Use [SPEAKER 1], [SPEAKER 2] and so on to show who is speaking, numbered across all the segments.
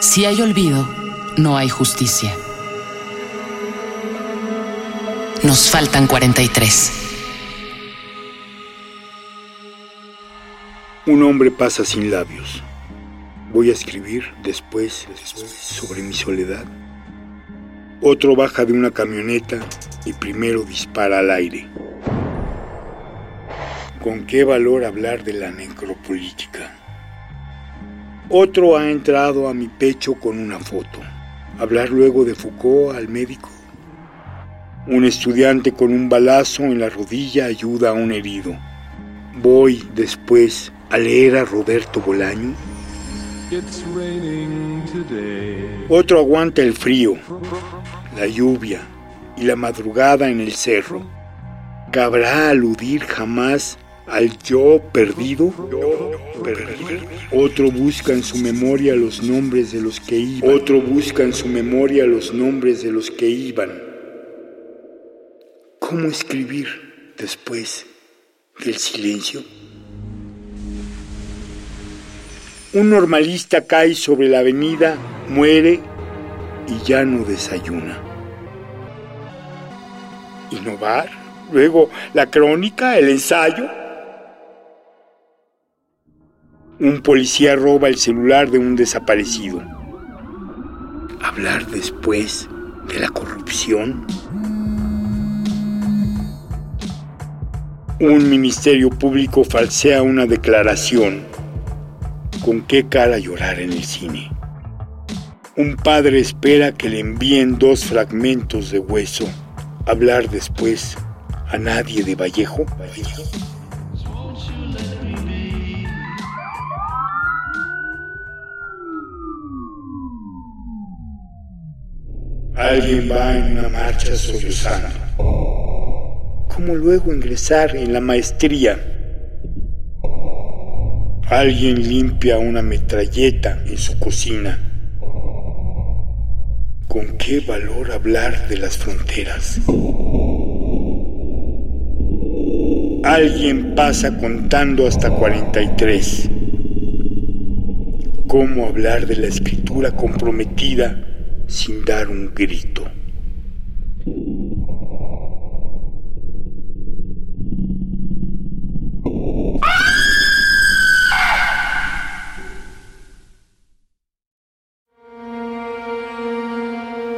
[SPEAKER 1] Si hay olvido, no hay justicia. Nos faltan 43.
[SPEAKER 2] Un hombre pasa sin labios. Voy a escribir después sobre mi soledad. Otro baja de una camioneta y primero dispara al aire. ¿Con qué valor hablar de la necropolítica? Otro ha entrado a mi pecho con una foto. Hablar luego de Foucault al médico. Un estudiante con un balazo en la rodilla ayuda a un herido. Voy después a leer a Roberto Bolaño. Otro aguanta el frío, la lluvia y la madrugada en el cerro. ¿Cabrá aludir jamás al yo perdido? Otro busca en su memoria los nombres de los que iban. Otro busca en su memoria los nombres de los que iban. ¿Cómo escribir después del silencio? Un normalista cae sobre la avenida, muere y ya no desayuna. ¿Innovar? Luego la crónica, el ensayo. Un policía roba el celular de un desaparecido. Hablar después de la corrupción. Un ministerio público falsea una declaración. ¿Con qué cara llorar en el cine? Un padre espera que le envíen dos fragmentos de hueso. Hablar después a nadie de Vallejo. Vallejo. Alguien va en una marcha sollozando. ¿Cómo luego ingresar en la maestría? Alguien limpia una metralleta en su cocina. ¿Con qué valor hablar de las fronteras? Alguien pasa contando hasta 43. ¿Cómo hablar de la escritura comprometida sin dar un grito.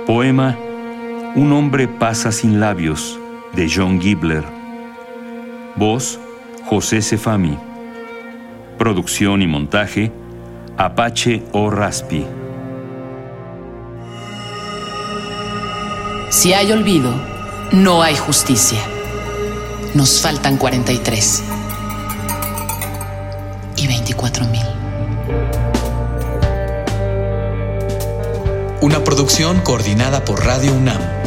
[SPEAKER 3] Poema Un hombre pasa sin labios de John Gibler. Voz José Cefami. Producción y montaje Apache o Raspi.
[SPEAKER 1] Si hay olvido, no hay justicia. Nos faltan 43 y 24 mil.
[SPEAKER 4] Una producción coordinada por Radio UNAM